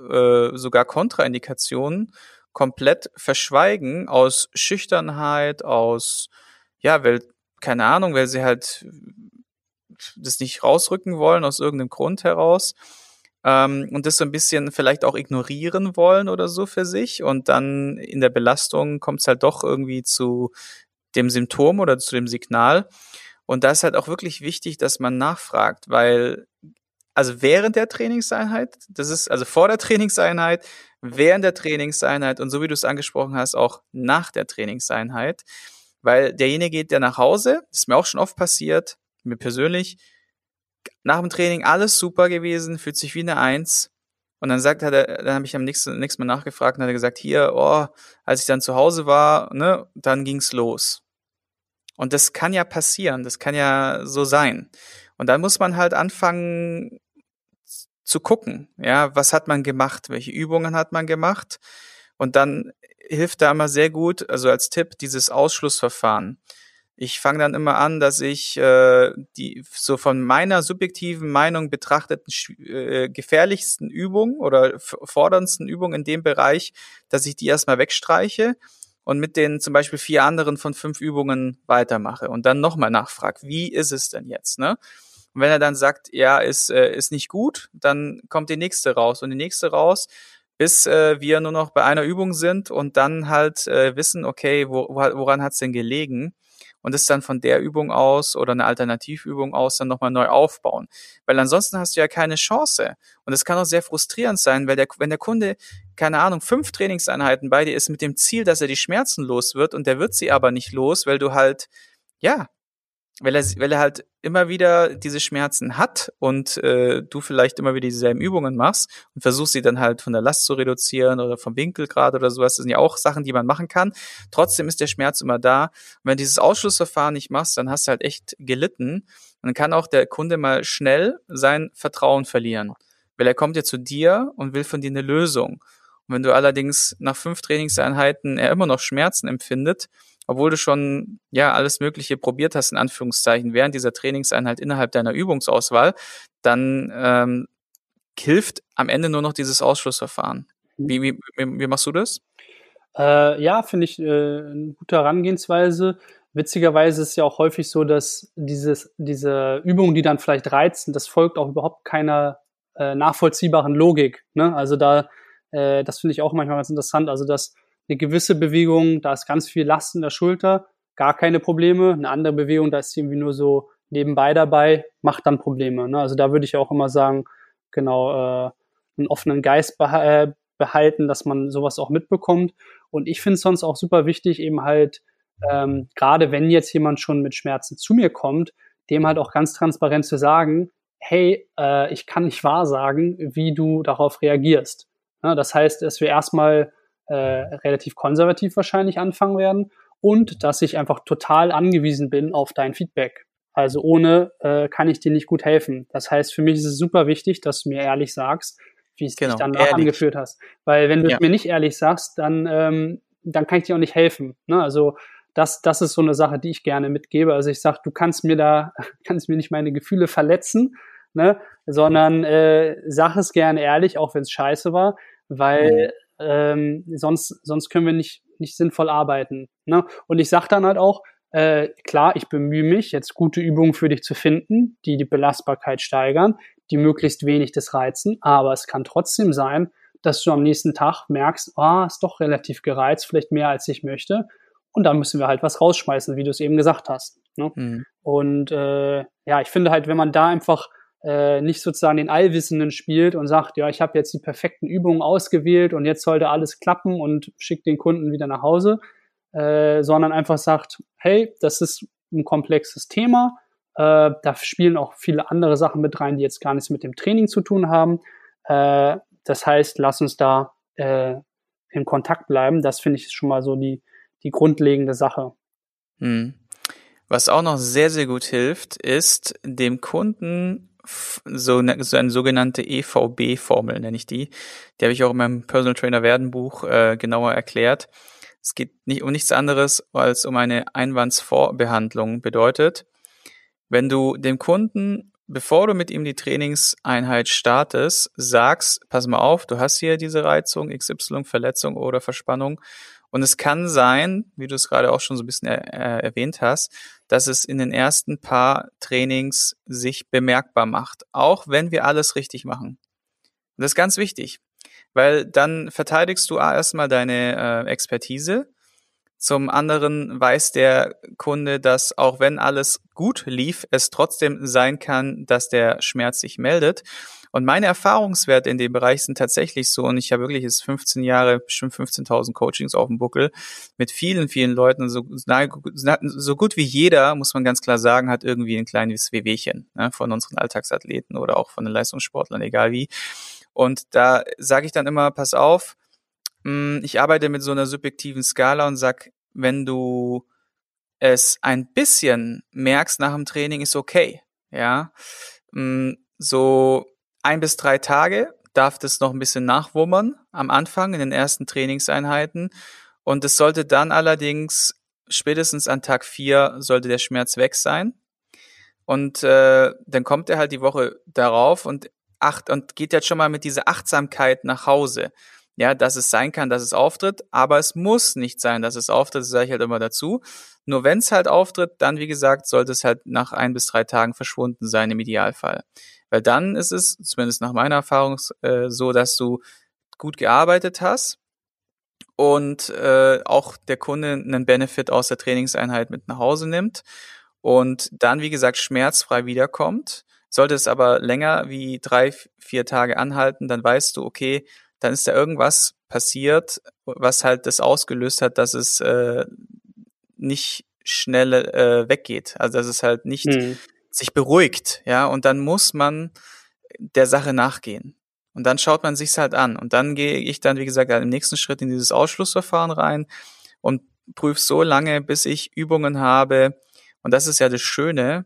äh, sogar Kontraindikationen komplett verschweigen aus Schüchternheit, aus, ja, weil, keine Ahnung, weil sie halt das nicht rausrücken wollen aus irgendeinem Grund heraus ähm, und das so ein bisschen vielleicht auch ignorieren wollen oder so für sich. Und dann in der Belastung kommt es halt doch irgendwie zu dem Symptom oder zu dem Signal. Und da ist halt auch wirklich wichtig, dass man nachfragt, weil also während der Trainingseinheit, das ist also vor der Trainingseinheit, während der Trainingseinheit und so wie du es angesprochen hast, auch nach der Trainingseinheit, weil derjenige geht ja nach Hause, ist mir auch schon oft passiert, mir persönlich, nach dem Training alles super gewesen, fühlt sich wie eine Eins. Und dann sagt, er, dann habe ich am nächsten, nächsten Mal nachgefragt und hat er gesagt, hier, oh, als ich dann zu Hause war, ne, dann ging's los. Und das kann ja passieren, das kann ja so sein. Und dann muss man halt anfangen zu gucken, ja, was hat man gemacht, welche Übungen hat man gemacht. Und dann hilft da immer sehr gut, also als Tipp, dieses Ausschlussverfahren. Ich fange dann immer an, dass ich äh, die so von meiner subjektiven Meinung betrachteten äh, gefährlichsten Übungen oder forderndsten Übungen in dem Bereich, dass ich die erstmal wegstreiche und mit den zum Beispiel vier anderen von fünf Übungen weitermache und dann nochmal nachfrage, wie ist es denn jetzt, ne? Und wenn er dann sagt, ja, ist, äh, ist nicht gut, dann kommt die nächste raus und die nächste raus, bis äh, wir nur noch bei einer Übung sind und dann halt äh, wissen, okay, wo, woran hat's denn gelegen? Und es dann von der Übung aus oder eine Alternativübung aus dann nochmal neu aufbauen. Weil ansonsten hast du ja keine Chance. Und es kann auch sehr frustrierend sein, weil der, wenn der Kunde, keine Ahnung, fünf Trainingseinheiten bei dir ist mit dem Ziel, dass er die Schmerzen los wird und der wird sie aber nicht los, weil du halt, ja, weil er, weil er halt immer wieder diese Schmerzen hat und äh, du vielleicht immer wieder dieselben Übungen machst und versuchst sie dann halt von der Last zu reduzieren oder vom Winkelgrad oder sowas. Das sind ja auch Sachen, die man machen kann. Trotzdem ist der Schmerz immer da. Und wenn du dieses Ausschlussverfahren nicht machst, dann hast du halt echt gelitten. Dann kann auch der Kunde mal schnell sein Vertrauen verlieren. Weil er kommt ja zu dir und will von dir eine Lösung. Und wenn du allerdings nach fünf Trainingseinheiten er immer noch Schmerzen empfindet, obwohl du schon ja alles Mögliche probiert hast, in Anführungszeichen, während dieser Trainingseinheit innerhalb deiner Übungsauswahl, dann ähm, hilft am Ende nur noch dieses Ausschlussverfahren. Mhm. Wie, wie, wie machst du das? Äh, ja, finde ich äh, eine gute Herangehensweise. Witzigerweise ist es ja auch häufig so, dass dieses, diese Übungen, die dann vielleicht reizen, das folgt auch überhaupt keiner äh, nachvollziehbaren Logik. Ne? Also da, äh, das finde ich auch manchmal ganz interessant. Also dass eine gewisse Bewegung, da ist ganz viel Last in der Schulter, gar keine Probleme. Eine andere Bewegung, da ist irgendwie nur so nebenbei dabei, macht dann Probleme. Ne? Also da würde ich auch immer sagen, genau, äh, einen offenen Geist beha äh, behalten, dass man sowas auch mitbekommt. Und ich finde es sonst auch super wichtig, eben halt, ähm, gerade wenn jetzt jemand schon mit Schmerzen zu mir kommt, dem halt auch ganz transparent zu sagen, hey, äh, ich kann nicht wahrsagen, wie du darauf reagierst. Ja, das heißt, dass wir erstmal äh, relativ konservativ wahrscheinlich anfangen werden und dass ich einfach total angewiesen bin auf dein Feedback. Also ohne äh, kann ich dir nicht gut helfen. Das heißt, für mich ist es super wichtig, dass du mir ehrlich sagst, wie es genau, dich danach ehrlich. angeführt hast. Weil wenn du ja. mir nicht ehrlich sagst, dann, ähm, dann kann ich dir auch nicht helfen. Ne? Also das, das ist so eine Sache, die ich gerne mitgebe. Also ich sage, du kannst mir da, kannst mir nicht meine Gefühle verletzen, ne? sondern äh, sag es gerne ehrlich, auch wenn es scheiße war, weil mhm ähm, sonst, sonst können wir nicht, nicht sinnvoll arbeiten. Ne? Und ich sage dann halt auch, äh, klar, ich bemühe mich, jetzt gute Übungen für dich zu finden, die die Belastbarkeit steigern, die möglichst wenig das reizen, aber es kann trotzdem sein, dass du am nächsten Tag merkst, ah, oh, ist doch relativ gereizt, vielleicht mehr als ich möchte. Und dann müssen wir halt was rausschmeißen, wie du es eben gesagt hast. Ne? Mhm. Und äh, ja, ich finde halt, wenn man da einfach äh, nicht sozusagen den Allwissenden spielt und sagt, ja, ich habe jetzt die perfekten Übungen ausgewählt und jetzt sollte alles klappen und schickt den Kunden wieder nach Hause, äh, sondern einfach sagt, hey, das ist ein komplexes Thema, Äh, da spielen auch viele andere Sachen mit rein, die jetzt gar nichts mit dem Training zu tun haben. Äh, das heißt, lass uns da äh, in Kontakt bleiben. Das finde ich schon mal so die, die grundlegende Sache. Hm. Was auch noch sehr, sehr gut hilft, ist dem Kunden so, eine, so eine sogenannte EVB-Formel, nenne ich die. Die habe ich auch in meinem Personal Trainer werden Buch äh, genauer erklärt. Es geht nicht um nichts anderes als um eine Einwandsvorbehandlung. Bedeutet, wenn du dem Kunden, bevor du mit ihm die Trainingseinheit startest, sagst, pass mal auf, du hast hier diese Reizung, XY, Verletzung oder Verspannung. Und es kann sein, wie du es gerade auch schon so ein bisschen er, er, erwähnt hast, dass es in den ersten paar Trainings sich bemerkbar macht, auch wenn wir alles richtig machen. Und das ist ganz wichtig, weil dann verteidigst du erstmal deine äh, Expertise zum anderen weiß der Kunde, dass auch wenn alles gut lief, es trotzdem sein kann, dass der Schmerz sich meldet. Und meine Erfahrungswerte in dem Bereich sind tatsächlich so, und ich habe wirklich jetzt 15 Jahre, bestimmt 15.000 Coachings auf dem Buckel mit vielen, vielen Leuten. So, so gut wie jeder, muss man ganz klar sagen, hat irgendwie ein kleines Wehwehchen ne, von unseren Alltagsathleten oder auch von den Leistungssportlern, egal wie. Und da sage ich dann immer, pass auf, hm, ich arbeite mit so einer subjektiven Skala und sag, wenn du es ein bisschen merkst nach dem Training, ist okay. Ja, hm, so ein bis drei Tage darf das noch ein bisschen nachwummern am Anfang in den ersten Trainingseinheiten. Und es sollte dann allerdings spätestens an Tag vier sollte der Schmerz weg sein. Und äh, dann kommt er halt die Woche darauf und acht und geht jetzt schon mal mit dieser Achtsamkeit nach Hause ja, dass es sein kann, dass es auftritt, aber es muss nicht sein, dass es auftritt, das sage ich halt immer dazu. Nur wenn es halt auftritt, dann, wie gesagt, sollte es halt nach ein bis drei Tagen verschwunden sein im Idealfall. Weil dann ist es, zumindest nach meiner Erfahrung, äh, so, dass du gut gearbeitet hast und äh, auch der Kunde einen Benefit aus der Trainingseinheit mit nach Hause nimmt und dann, wie gesagt, schmerzfrei wiederkommt. Sollte es aber länger wie drei, vier Tage anhalten, dann weißt du, okay, dann ist da irgendwas passiert, was halt das ausgelöst hat, dass es äh, nicht schnell äh, weggeht. Also dass es halt nicht mhm. sich beruhigt, ja, und dann muss man der Sache nachgehen. Und dann schaut man sich's halt an. Und dann gehe ich dann, wie gesagt, im nächsten Schritt in dieses Ausschlussverfahren rein und prüfe so lange, bis ich Übungen habe. Und das ist ja das Schöne,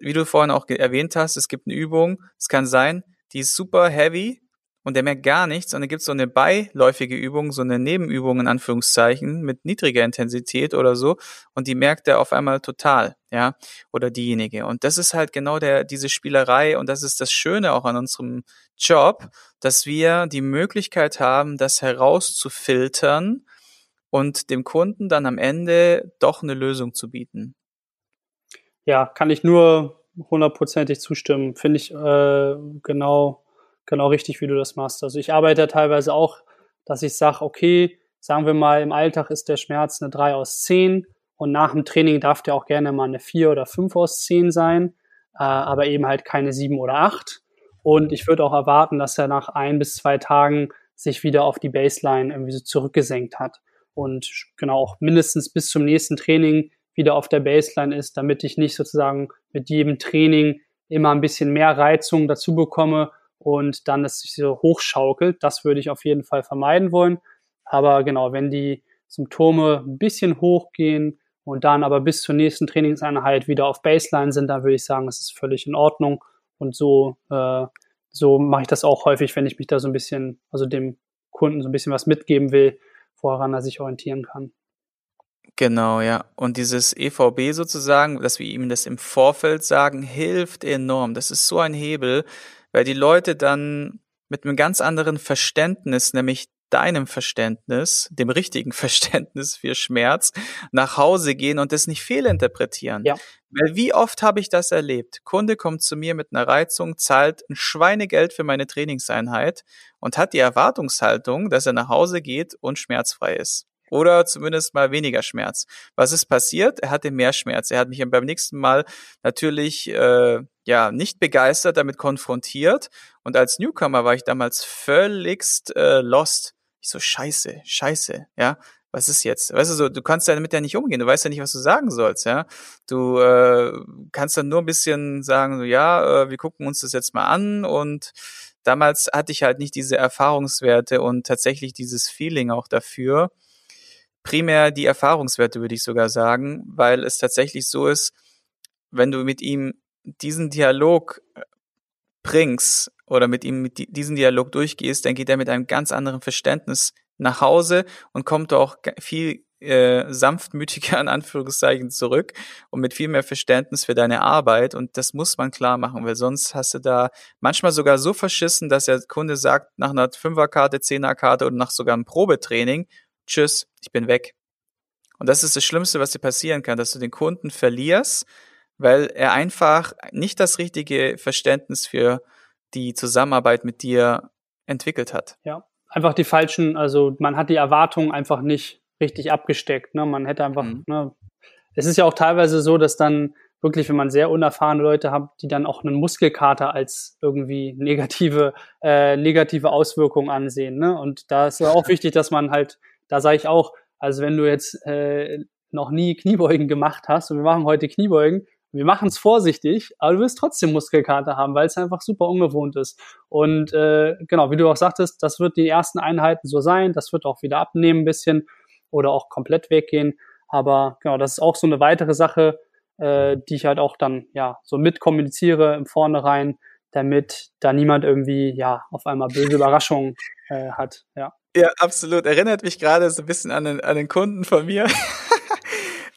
wie du vorhin auch erwähnt hast, es gibt eine Übung, es kann sein, die ist super heavy, und der merkt gar nichts und dann gibt es so eine beiläufige Übung, so eine Nebenübung in Anführungszeichen mit niedriger Intensität oder so und die merkt er auf einmal total, ja, oder diejenige. Und das ist halt genau der, diese Spielerei und das ist das Schöne auch an unserem Job, dass wir die Möglichkeit haben, das herauszufiltern und dem Kunden dann am Ende doch eine Lösung zu bieten. Ja, kann ich nur hundertprozentig zustimmen. Finde ich äh, genau genau richtig, wie du das machst. Also ich arbeite teilweise auch, dass ich sage, okay, sagen wir mal, im Alltag ist der Schmerz eine 3 aus 10 und nach dem Training darf der auch gerne mal eine 4 oder 5 aus 10 sein, äh, aber eben halt keine 7 oder 8. Und ich würde auch erwarten, dass er nach ein bis zwei Tagen sich wieder auf die Baseline irgendwie so zurückgesenkt hat und genau auch mindestens bis zum nächsten Training wieder auf der Baseline ist, damit ich nicht sozusagen mit jedem Training immer ein bisschen mehr Reizung dazu bekomme und dann es sich so hochschaukelt. Das würde ich auf jeden Fall vermeiden wollen. Aber genau, wenn die Symptome ein bisschen hochgehen und dann aber bis zur nächsten Trainingseinheit wieder auf Baseline sind, dann würde ich sagen, es ist völlig in Ordnung. Und so, äh, so mache ich das auch häufig, wenn ich mich da so ein bisschen, also dem Kunden so ein bisschen was mitgeben will, woran er sich orientieren kann. Genau, ja. Und dieses EVB sozusagen, dass wir ihm das im Vorfeld sagen, hilft enorm. Das ist so ein Hebel, weil die Leute dann mit einem ganz anderen Verständnis, nämlich deinem Verständnis, dem richtigen Verständnis für Schmerz, nach Hause gehen und das nicht fehlinterpretieren. Ja. Weil wie oft habe ich das erlebt? Kunde kommt zu mir mit einer Reizung, zahlt ein Schweinegeld für meine Trainingseinheit und hat die Erwartungshaltung, dass er nach Hause geht und schmerzfrei ist oder zumindest mal weniger Schmerz. Was ist passiert? Er hatte mehr Schmerz. Er hat mich beim nächsten Mal natürlich äh, ja nicht begeistert damit konfrontiert und als Newcomer war ich damals völligst äh, lost. Ich so scheiße, scheiße, ja. was ist jetzt? Weißt du so, du kannst damit ja nicht umgehen, du weißt ja nicht, was du sagen sollst, ja. Du äh, kannst dann nur ein bisschen sagen, so ja, äh, wir gucken uns das jetzt mal an und damals hatte ich halt nicht diese Erfahrungswerte und tatsächlich dieses Feeling auch dafür. Primär die Erfahrungswerte würde ich sogar sagen, weil es tatsächlich so ist, wenn du mit ihm diesen Dialog äh, bringst oder mit ihm mit diesen Dialog durchgehst, dann geht er mit einem ganz anderen Verständnis nach Hause und kommt auch viel äh, sanftmütiger in Anführungszeichen zurück und mit viel mehr Verständnis für deine Arbeit und das muss man klar machen, weil sonst hast du da manchmal sogar so verschissen, dass der Kunde sagt nach einer Fünferkarte, Zehnerkarte oder nach sogar einem Probetraining, tschüss, ich bin weg. Und das ist das Schlimmste, was dir passieren kann, dass du den Kunden verlierst, weil er einfach nicht das richtige Verständnis für die Zusammenarbeit mit dir entwickelt hat. Ja, einfach die falschen, also man hat die Erwartungen einfach nicht richtig abgesteckt. Ne? Man hätte einfach, mhm. ne, es ist ja auch teilweise so, dass dann wirklich, wenn man sehr unerfahrene Leute hat, die dann auch einen Muskelkater als irgendwie negative, äh, negative Auswirkungen ansehen. Ne? Und da ist ja auch wichtig, dass man halt, da sage ich auch, also wenn du jetzt äh, noch nie Kniebeugen gemacht hast und wir machen heute Kniebeugen, wir machen es vorsichtig, aber du wirst trotzdem Muskelkater haben, weil es einfach super ungewohnt ist. Und äh, genau, wie du auch sagtest, das wird die ersten Einheiten so sein, das wird auch wieder abnehmen ein bisschen oder auch komplett weggehen. Aber genau, das ist auch so eine weitere Sache, äh, die ich halt auch dann ja so mitkommuniziere im Vornherein, damit da niemand irgendwie ja auf einmal böse Überraschungen äh, hat. Ja. Ja, absolut. Erinnert mich gerade so ein bisschen an den, an den Kunden von mir.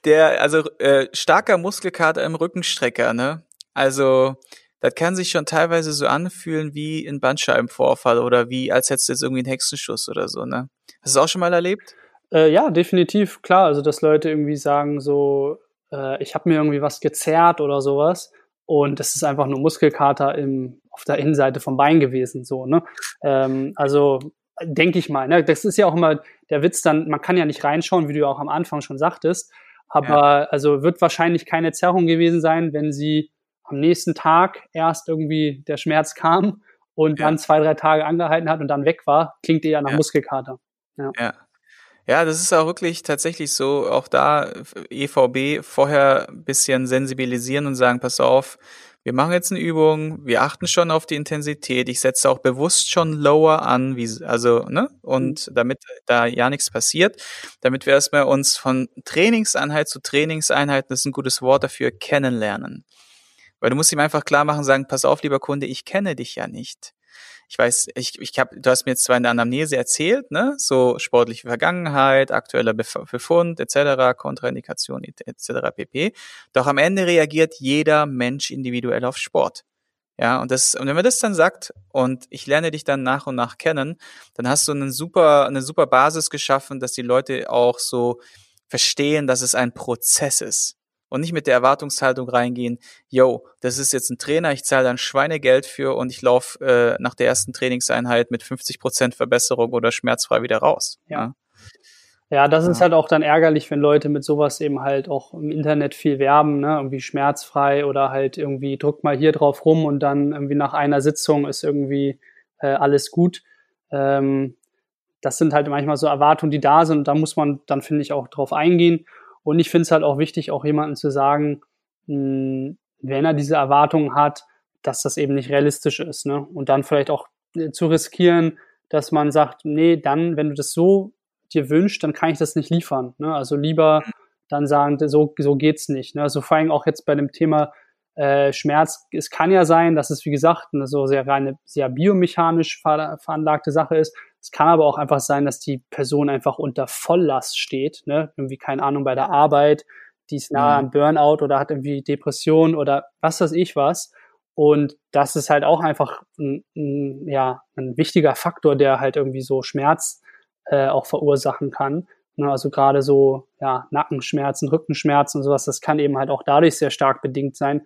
Der, also äh, starker Muskelkater im Rückenstrecker, ne? Also das kann sich schon teilweise so anfühlen wie ein Bandscheibenvorfall oder wie, als hättest du jetzt irgendwie einen Hexenschuss oder so, ne? Hast du das auch schon mal erlebt? Äh, ja, definitiv, klar. Also, dass Leute irgendwie sagen so, äh, ich habe mir irgendwie was gezerrt oder sowas und das ist einfach nur Muskelkater im, auf der Innenseite vom Bein gewesen, so, ne? Ähm, also, denke ich mal, ne? Das ist ja auch immer der Witz dann, man kann ja nicht reinschauen, wie du auch am Anfang schon sagtest, aber ja. also wird wahrscheinlich keine Zerrung gewesen sein, wenn sie am nächsten Tag erst irgendwie der Schmerz kam und ja. dann zwei, drei Tage angehalten hat und dann weg war, klingt eher nach ja. Muskelkater. Ja. ja. Ja, das ist auch wirklich tatsächlich so, auch da EVB vorher ein bisschen sensibilisieren und sagen, pass auf, wir machen jetzt eine Übung, wir achten schon auf die Intensität, ich setze auch bewusst schon lower an, wie, also, ne, und mhm. damit da ja nichts passiert, damit wir erstmal uns von Trainingseinheit zu Trainingseinheit, das ist ein gutes Wort dafür, kennenlernen. Weil du musst ihm einfach klar machen, sagen, pass auf, lieber Kunde, ich kenne dich ja nicht ich weiß, ich, ich hab, du hast mir jetzt zwar in der Anamnese erzählt, ne, so sportliche Vergangenheit, aktueller Befund etc., Kontraindikation etc. pp. Doch am Ende reagiert jeder Mensch individuell auf Sport. Ja, und das, und wenn man das dann sagt und ich lerne dich dann nach und nach kennen, dann hast du einen super, eine super Basis geschaffen, dass die Leute auch so verstehen, dass es ein Prozess ist und nicht mit der Erwartungshaltung reingehen, yo, das ist jetzt ein Trainer, ich zahle dann Schweinegeld für und ich laufe äh, nach der ersten Trainingseinheit mit 50 Prozent Verbesserung oder schmerzfrei wieder raus. Ja. ja. Ja, das ist halt auch dann ärgerlich, wenn Leute mit sowas eben halt auch im Internet viel werben, ne? irgendwie schmerzfrei oder halt irgendwie drück mal hier drauf rum und dann irgendwie nach einer Sitzung ist irgendwie äh, alles gut. Ähm, das sind halt manchmal so Erwartungen, die da sind und da muss man dann, finde ich, auch drauf eingehen. Und ich finde es halt auch wichtig, auch jemanden zu sagen, mh, hm, wenn er diese Erwartungen hat, dass das eben nicht realistisch ist. Ne? Und dann vielleicht auch äh, zu riskieren, dass man sagt, nee, dann, wenn du das so dir wünschst, dann kann ich das nicht liefern. Ne? Also lieber dann sagen, so, so geht's nicht. Ne? Also vor allem auch jetzt bei dem Thema äh, Schmerz, es kann ja sein, dass es, wie gesagt, eine so sehr reine, sehr biomechanisch veranlagte Sache ist. Es kann aber auch einfach sein, dass die Person einfach unter Volllast steht, ne? irgendwie keine Ahnung bei der Arbeit, die ist nahe mhm. am Burnout oder hat irgendwie Depression oder was weiß ich was. Und das ist halt auch einfach ein, ein, ja, ein wichtiger Faktor, der halt irgendwie so Schmerz äh, auch verursachen kann. Ne? Also gerade so ja, Nackenschmerzen, Rückenschmerzen und sowas, das kann eben halt auch dadurch sehr stark bedingt sein.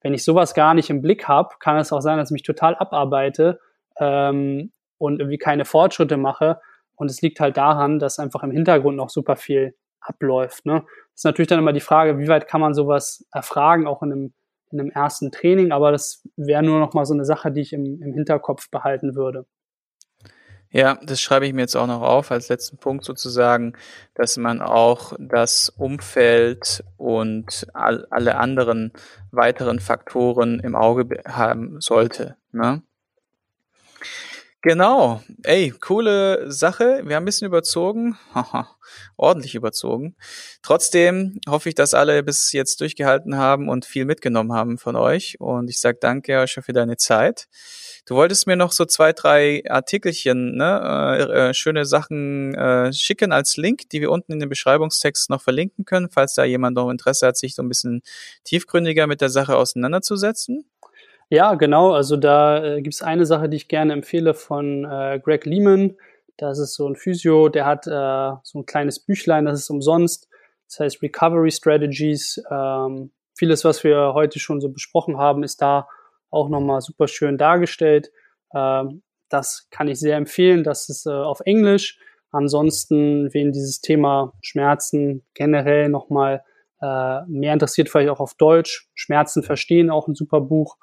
Wenn ich sowas gar nicht im Blick habe, kann es auch sein, dass ich mich total abarbeite ähm, und irgendwie keine Fortschritte mache. Und es liegt halt daran, dass einfach im Hintergrund noch super viel abläuft. Ne? Das ist natürlich dann immer die Frage, wie weit kann man sowas erfragen, auch in einem, in einem ersten Training, aber das wäre nur noch mal so eine Sache, die ich im, im Hinterkopf behalten würde. Ja, das schreibe ich mir jetzt auch noch auf als letzten Punkt sozusagen, dass man auch das Umfeld und all, alle anderen weiteren Faktoren im Auge haben sollte. Ne? Genau. Ey, coole Sache. Wir haben ein bisschen überzogen. Ordentlich überzogen. Trotzdem hoffe ich, dass alle bis jetzt durchgehalten haben und viel mitgenommen haben von euch. Und ich sage danke euch für deine Zeit. Du wolltest mir noch so zwei, drei Artikelchen, ne, äh, äh, schöne Sachen äh, schicken als Link, die wir unten in den Beschreibungstext noch verlinken können, falls da jemand noch Interesse hat, sich so ein bisschen tiefgründiger mit der Sache auseinanderzusetzen. Ja, genau. Also da äh, gibt es eine Sache, die ich gerne empfehle von äh, Greg Lehman. Das ist so ein Physio, der hat äh, so ein kleines Büchlein, das ist umsonst. Das heißt Recovery Strategies. Ähm, vieles, was wir heute schon so besprochen haben, ist da auch nochmal super schön dargestellt. Ähm, das kann ich sehr empfehlen. Das ist äh, auf Englisch. Ansonsten, wen dieses Thema Schmerzen generell nochmal äh, mehr interessiert, vielleicht auch auf Deutsch. Schmerzen verstehen, auch ein super Buch.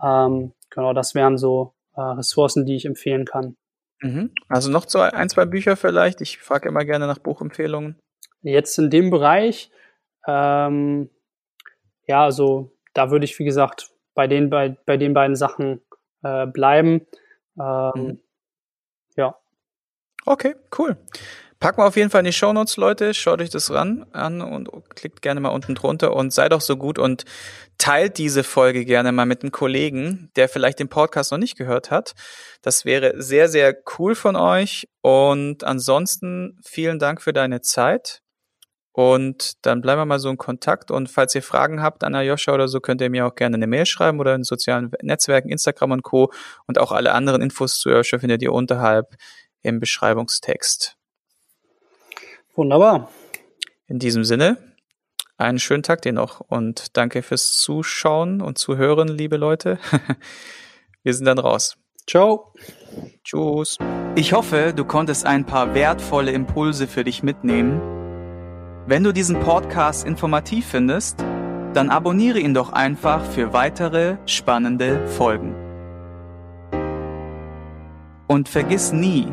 Ähm, genau, das wären so äh, Ressourcen, die ich empfehlen kann. Mhm. Also noch so ein, zwei Bücher vielleicht. Ich frage immer gerne nach Buchempfehlungen. Jetzt in dem Bereich, ähm, ja, also da würde ich, wie gesagt, bei den, bei, bei den beiden Sachen äh, bleiben. Ähm, mhm. Ja. Okay, cool. Packen wir auf jeden Fall in die Shownotes, Leute. Schaut euch das ran an und klickt gerne mal unten drunter und seid doch so gut und teilt diese Folge gerne mal mit einem Kollegen, der vielleicht den Podcast noch nicht gehört hat. Das wäre sehr, sehr cool von euch. Und ansonsten vielen Dank für deine Zeit. Und dann bleiben wir mal so in Kontakt. Und falls ihr Fragen habt an Ayosha oder so, könnt ihr mir auch gerne eine Mail schreiben oder in sozialen Netzwerken, Instagram und Co. Und auch alle anderen Infos zu Ayosha findet ihr unterhalb im Beschreibungstext. Wunderbar. In diesem Sinne, einen schönen Tag dir noch und danke fürs Zuschauen und Zuhören, liebe Leute. Wir sind dann raus. Ciao. Tschüss. Ich hoffe, du konntest ein paar wertvolle Impulse für dich mitnehmen. Wenn du diesen Podcast informativ findest, dann abonniere ihn doch einfach für weitere spannende Folgen. Und vergiss nie,